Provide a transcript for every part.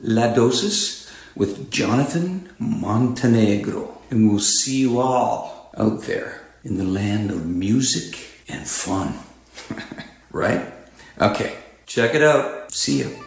La Dosis with Jonathan Montenegro. And we'll see you all out there in the land of music and fun. right? Okay, check it out. See you.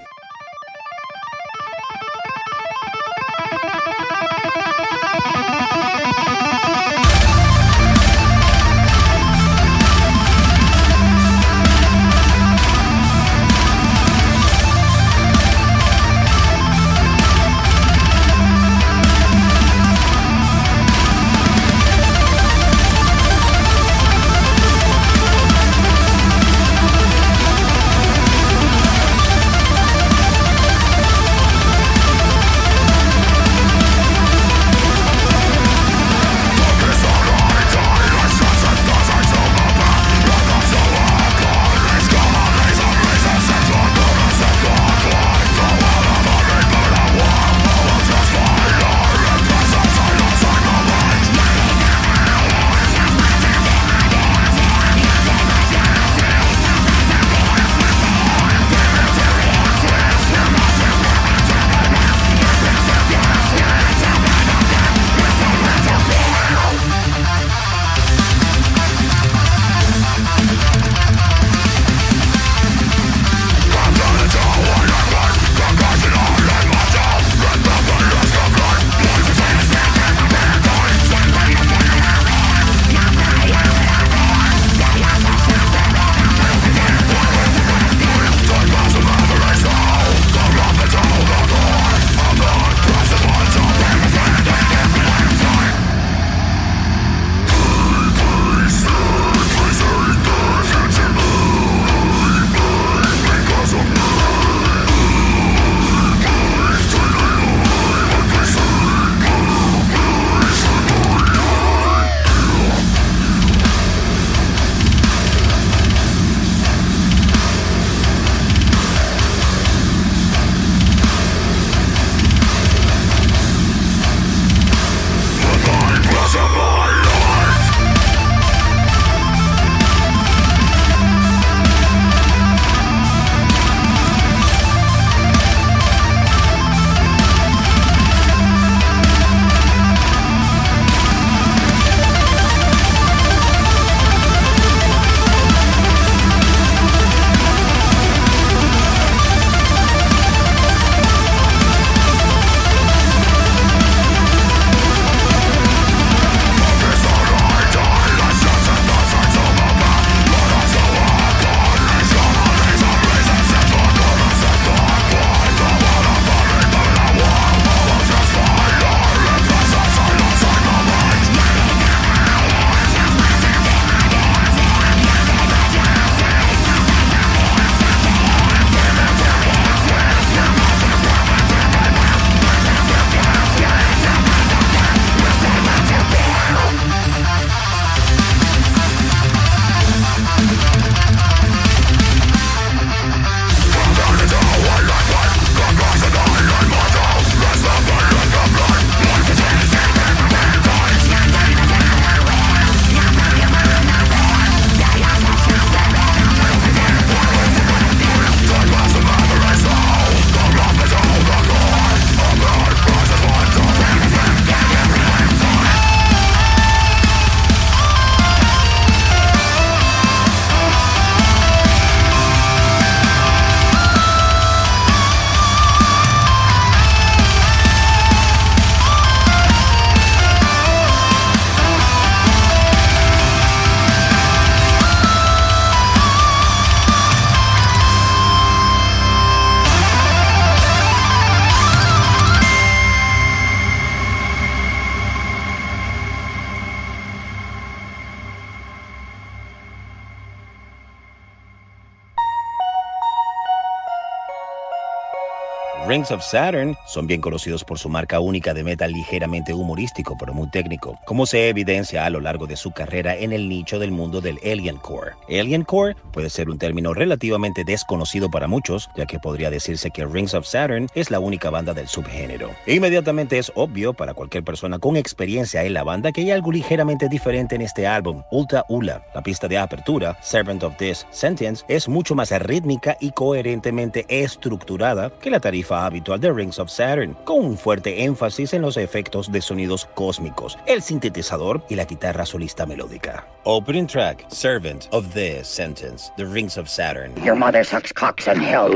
Rings of Saturn son bien conocidos por su marca única de metal ligeramente humorístico pero muy técnico, como se evidencia a lo largo de su carrera en el nicho del mundo del Alien Core. Alien Core puede ser un término relativamente desconocido para muchos, ya que podría decirse que Rings of Saturn es la única banda del subgénero. E inmediatamente es obvio para cualquier persona con experiencia en la banda que hay algo ligeramente diferente en este álbum, Ulta Ula. La pista de apertura, Servant of This Sentence, es mucho más rítmica y coherentemente estructurada que la tarifa habitual de Rings of Saturn, con un fuerte énfasis en los efectos de sonidos cósmicos, el sintetizador y la guitarra solista melódica. Opening track, Servant of the Sentence, The Rings of Saturn. Your mother sucks cocks in hell.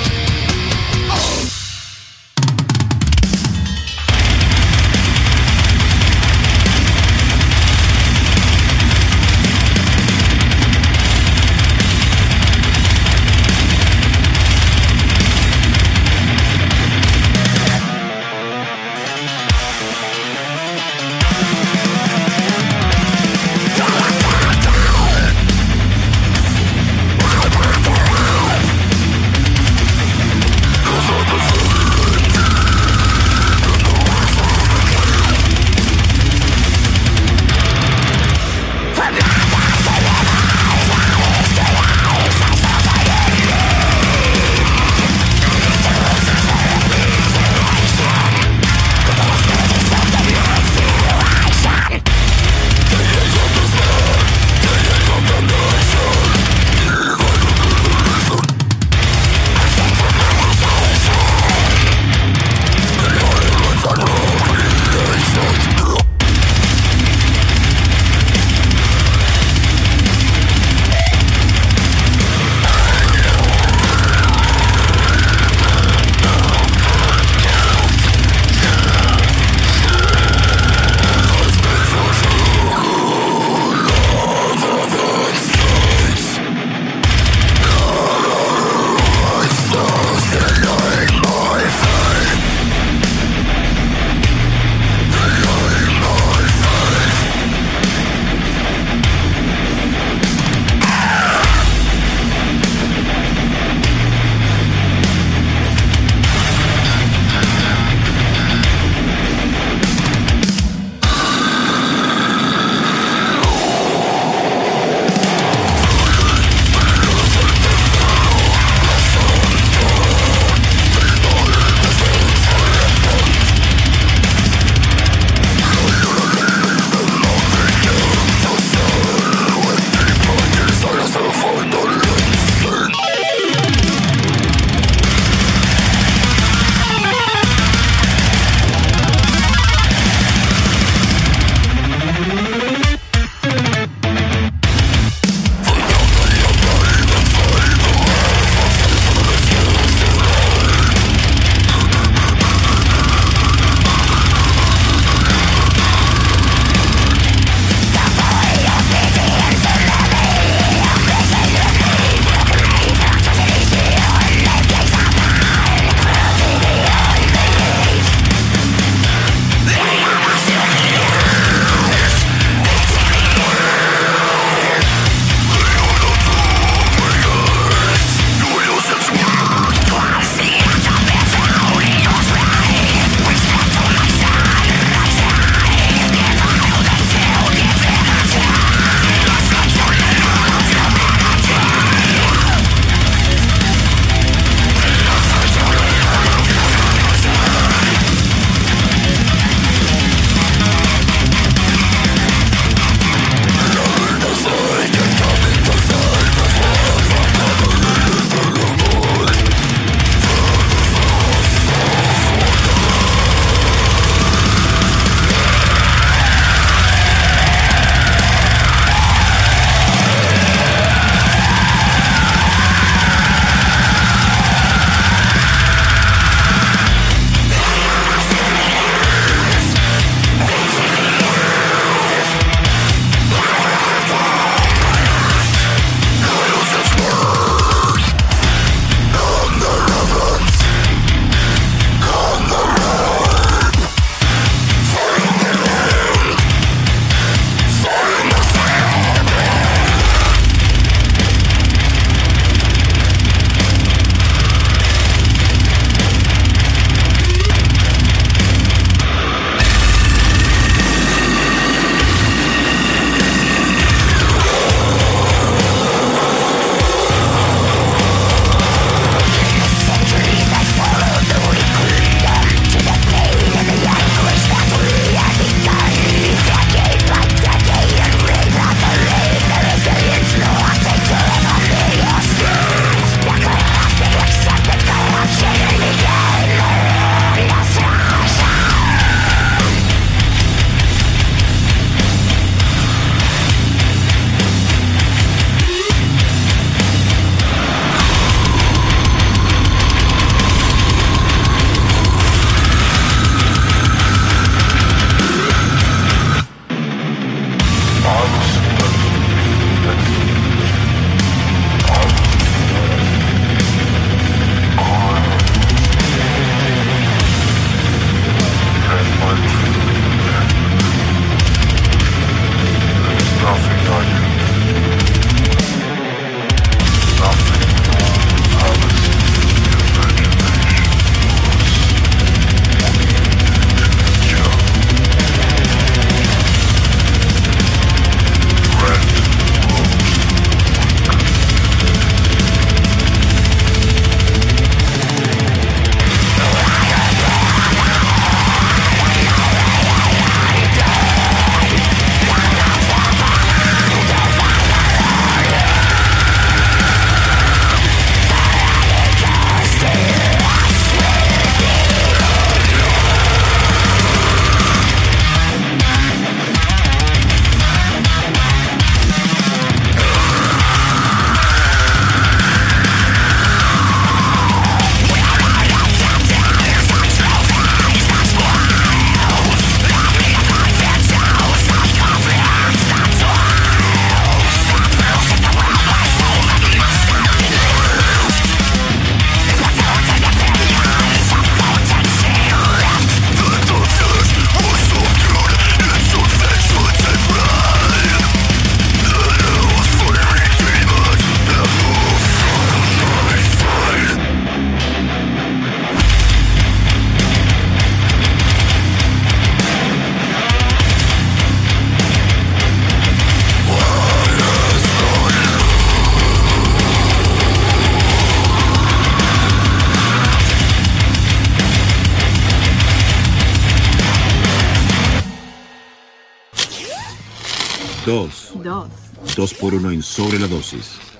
2 por 1 en sobre la dosis.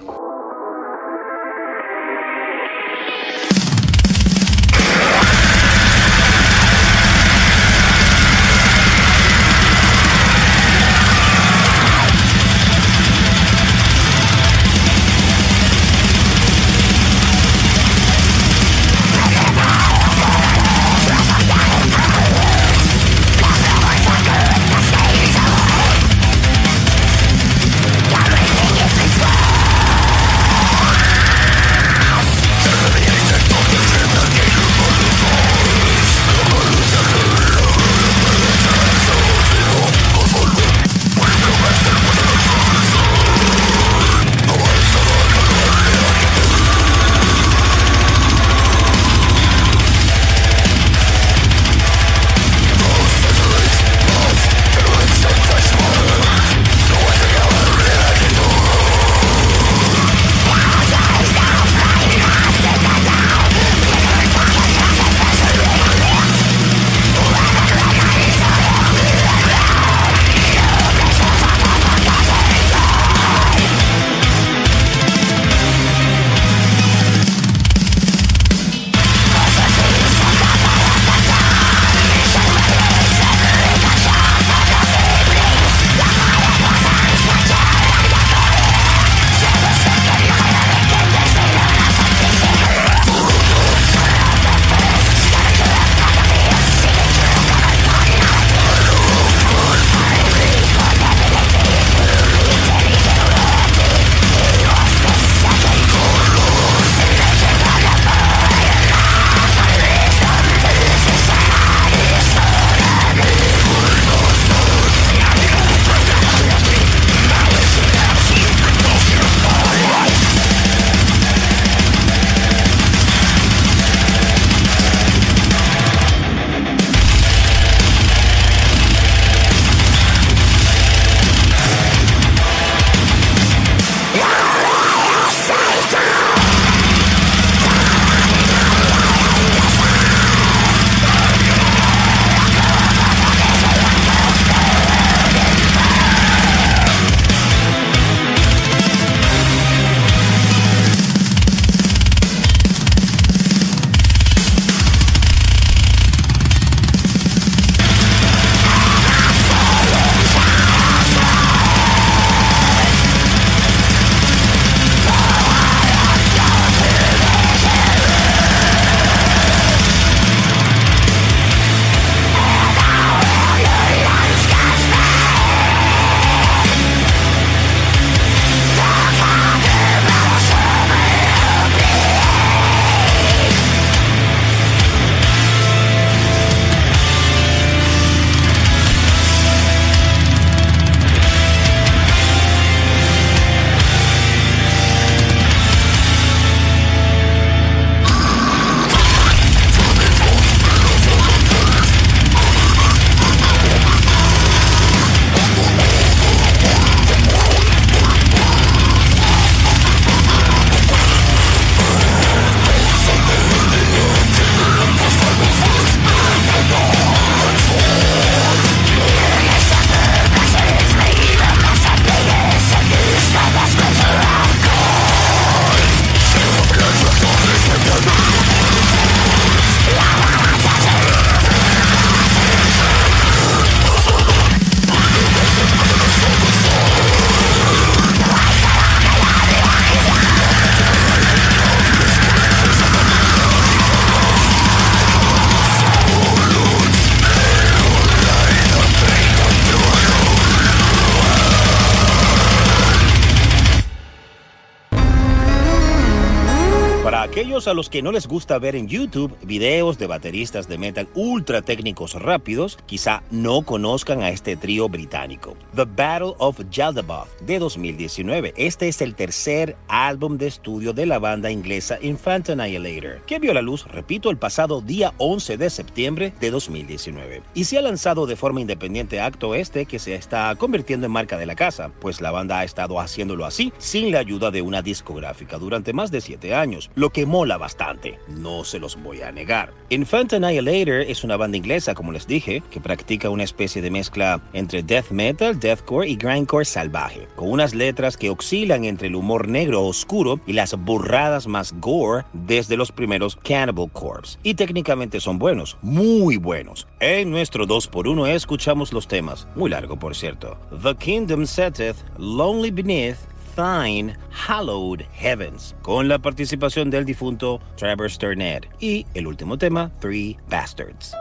A los que no les gusta ver en YouTube videos de bateristas de metal ultra técnicos rápidos, quizá no conozcan a este trío británico. The Battle of Yaldabaoth de 2019. Este es el tercer álbum de estudio de la banda inglesa Infant Annihilator, que vio la luz, repito, el pasado día 11 de septiembre de 2019. Y se ha lanzado de forma independiente acto este que se está convirtiendo en marca de la casa, pues la banda ha estado haciéndolo así sin la ayuda de una discográfica durante más de 7 años, lo que mola bastante, no se los voy a negar. Infant Annihilator es una banda inglesa, como les dije, que practica una especie de mezcla entre death metal, deathcore y grindcore salvaje, con unas letras que oscilan entre el humor negro oscuro y las burradas más gore desde los primeros Cannibal Corpse. Y técnicamente son buenos, muy buenos. En nuestro 2x1 escuchamos los temas, muy largo por cierto. The Kingdom Setteth, Lonely Beneath, Thine, Hallowed Heavens, con la participación del difunto Trevor Sturnett. Y el último tema, Three Bastards.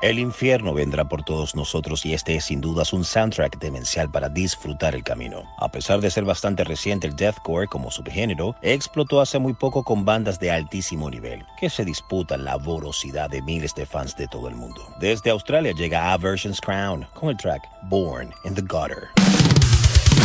El infierno vendrá por todos nosotros y este es sin dudas un soundtrack demencial para disfrutar el camino. A pesar de ser bastante reciente el deathcore como subgénero, explotó hace muy poco con bandas de altísimo nivel, que se disputan la vorosidad de miles de fans de todo el mundo. Desde Australia llega Aversion's Crown con el track Born in the Gutter.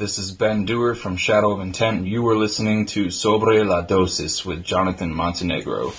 This is Ben Dewar from Shadow of Intent. You were listening to Sobre la Dosis with Jonathan Montenegro.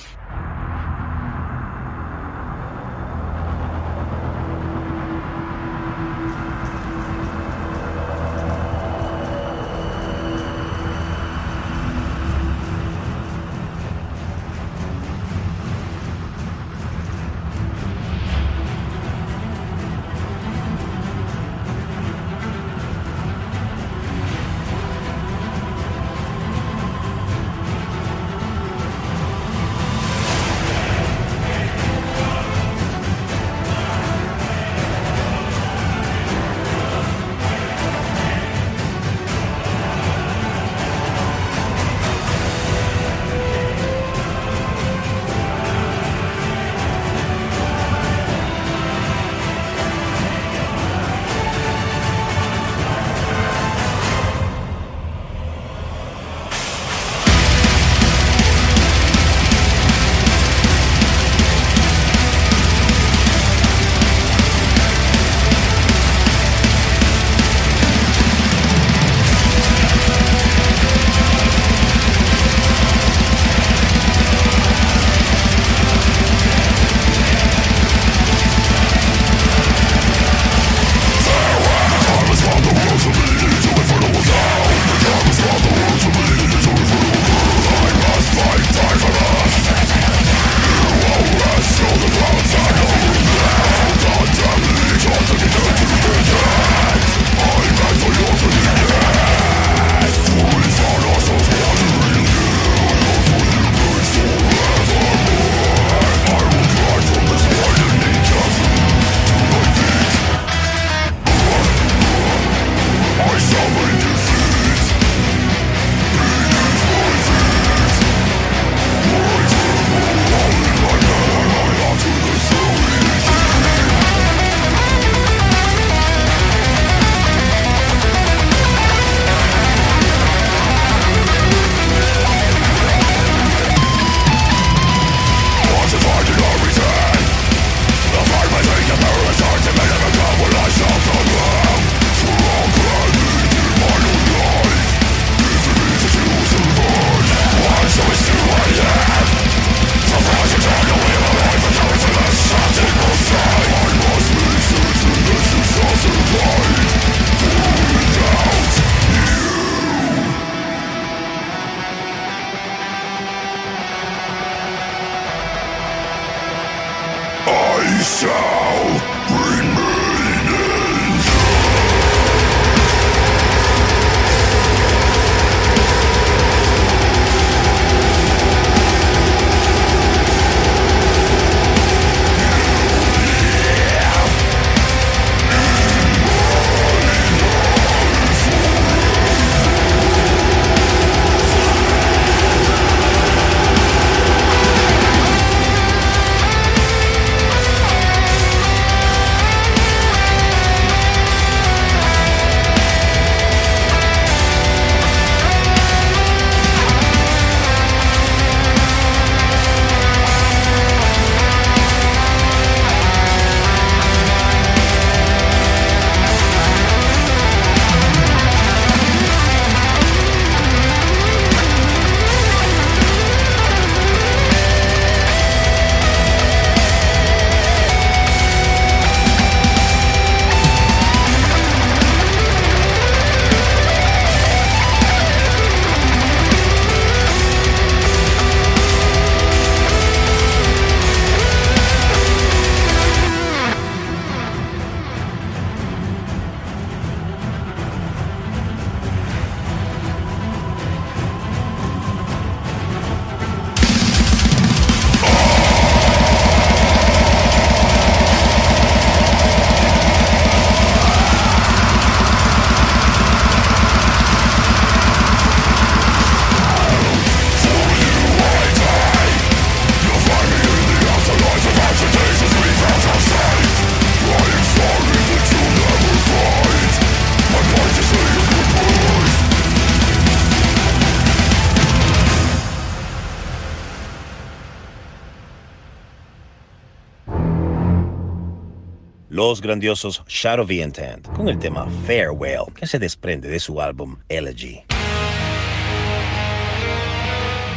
Los grandiosos Shadow of Intent, con el tema Farewell, que se desprende de su álbum Elegy.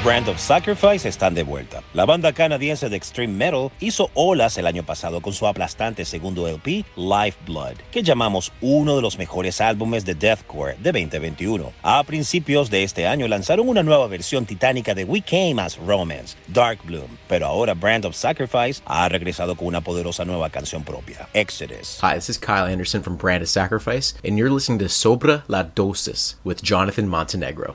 Brand of Sacrifice están de vuelta. La banda canadiense de extreme metal hizo olas el año pasado con su aplastante segundo LP, Lifeblood, que llamamos uno de los mejores álbumes de deathcore de 2021. A principios de este año lanzaron una nueva versión titánica de We Came as Romance, Dark Bloom, pero ahora Brand of Sacrifice ha regresado con una poderosa nueva canción propia, Exodus. Hi, this is Kyle Anderson from Brand of Sacrifice, and you're listening to Sobra La Dosis with Jonathan Montenegro.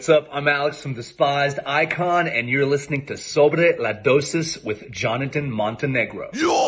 what's up? I'm Alex from Despised Icon, and you're listening to Sobre la Dosis with Jonathan Montenegro. Your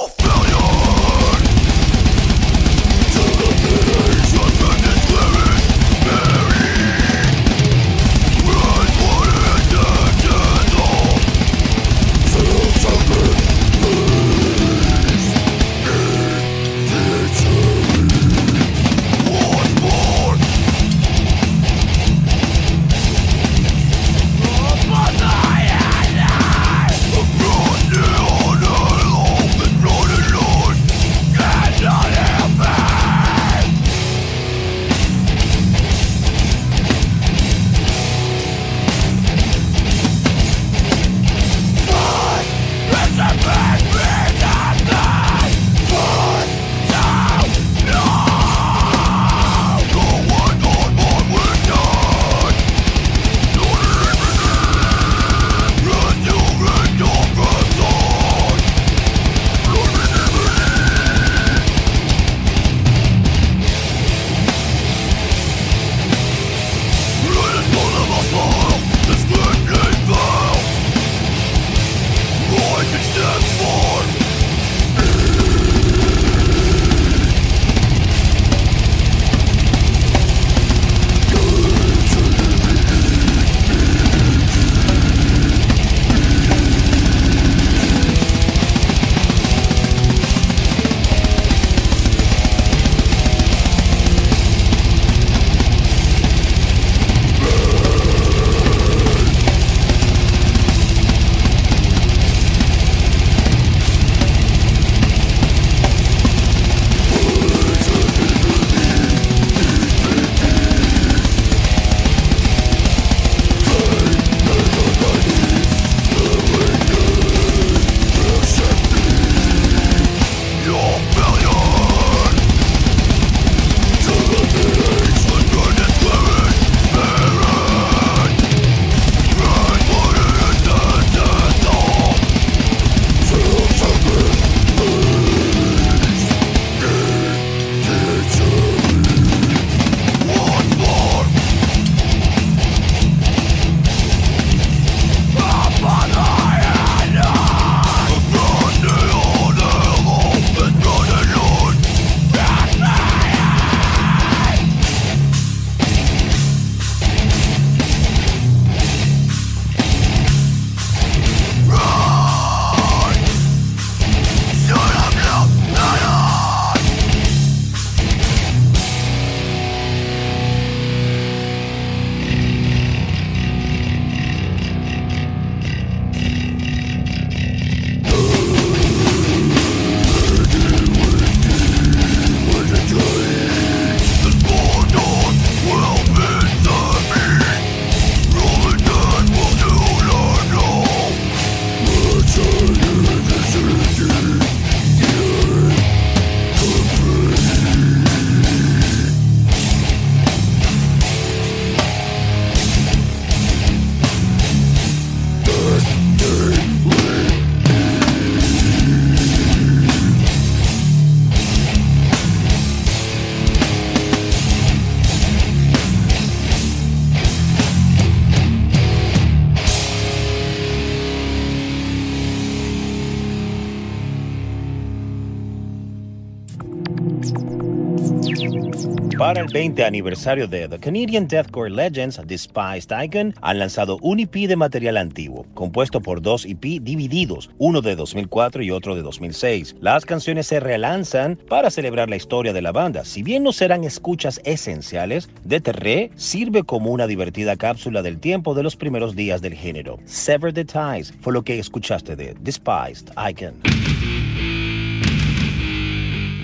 Para el 20 aniversario de The Canadian Deathcore Legends Despised Icon, han lanzado un EP de material antiguo, compuesto por dos EP divididos, uno de 2004 y otro de 2006. Las canciones se relanzan para celebrar la historia de la banda. Si bien no serán escuchas esenciales, Terre sirve como una divertida cápsula del tiempo de los primeros días del género. Sever the Ties fue lo que escuchaste de Despised Icon.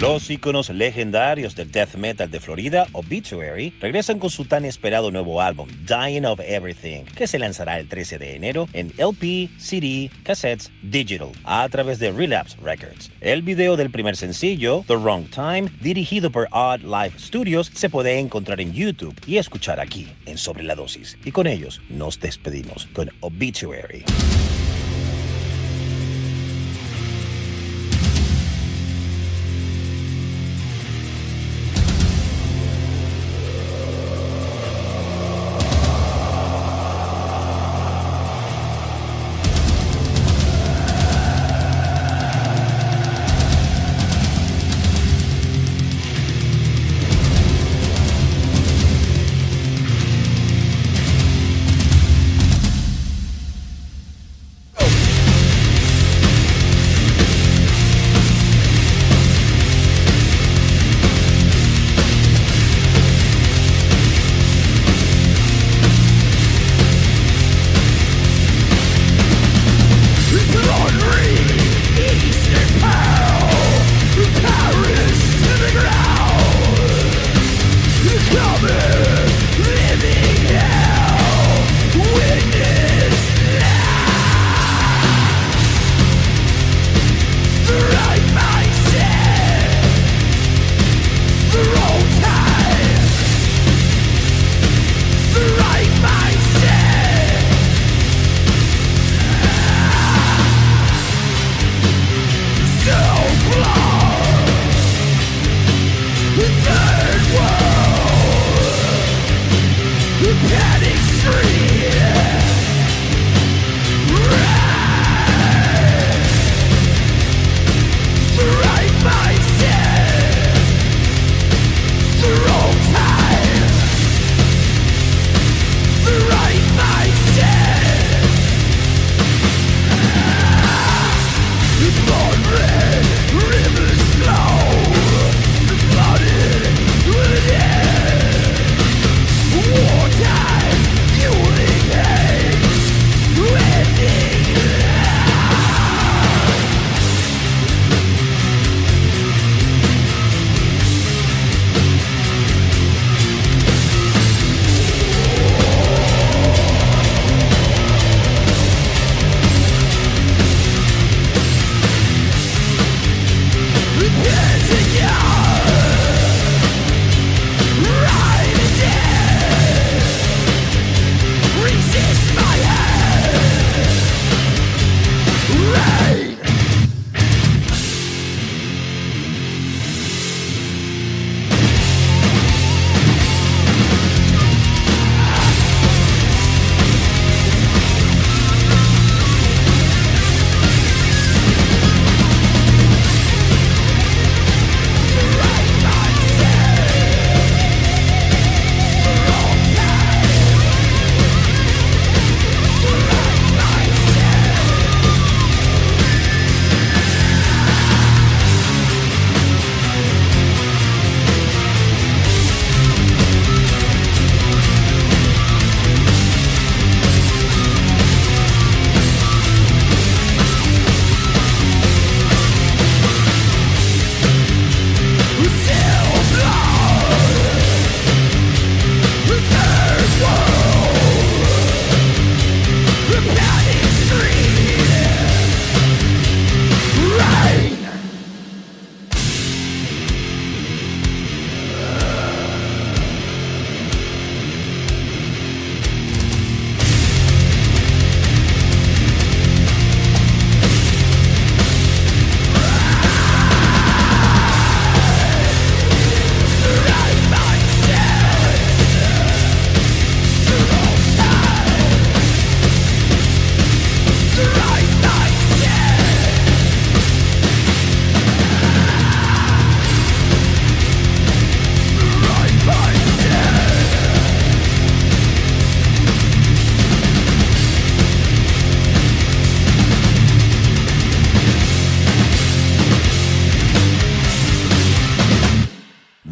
Los íconos legendarios del death metal de Florida, Obituary, regresan con su tan esperado nuevo álbum, Dying of Everything, que se lanzará el 13 de enero en LP, CD, cassettes, digital, a través de Relapse Records. El video del primer sencillo, The Wrong Time, dirigido por Odd Life Studios, se puede encontrar en YouTube y escuchar aquí, en Sobre la Dosis. Y con ellos nos despedimos con Obituary.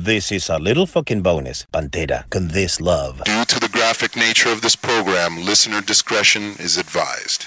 This is a little fucking bonus. Pantera, con this love. Due to the graphic nature of this program, listener discretion is advised.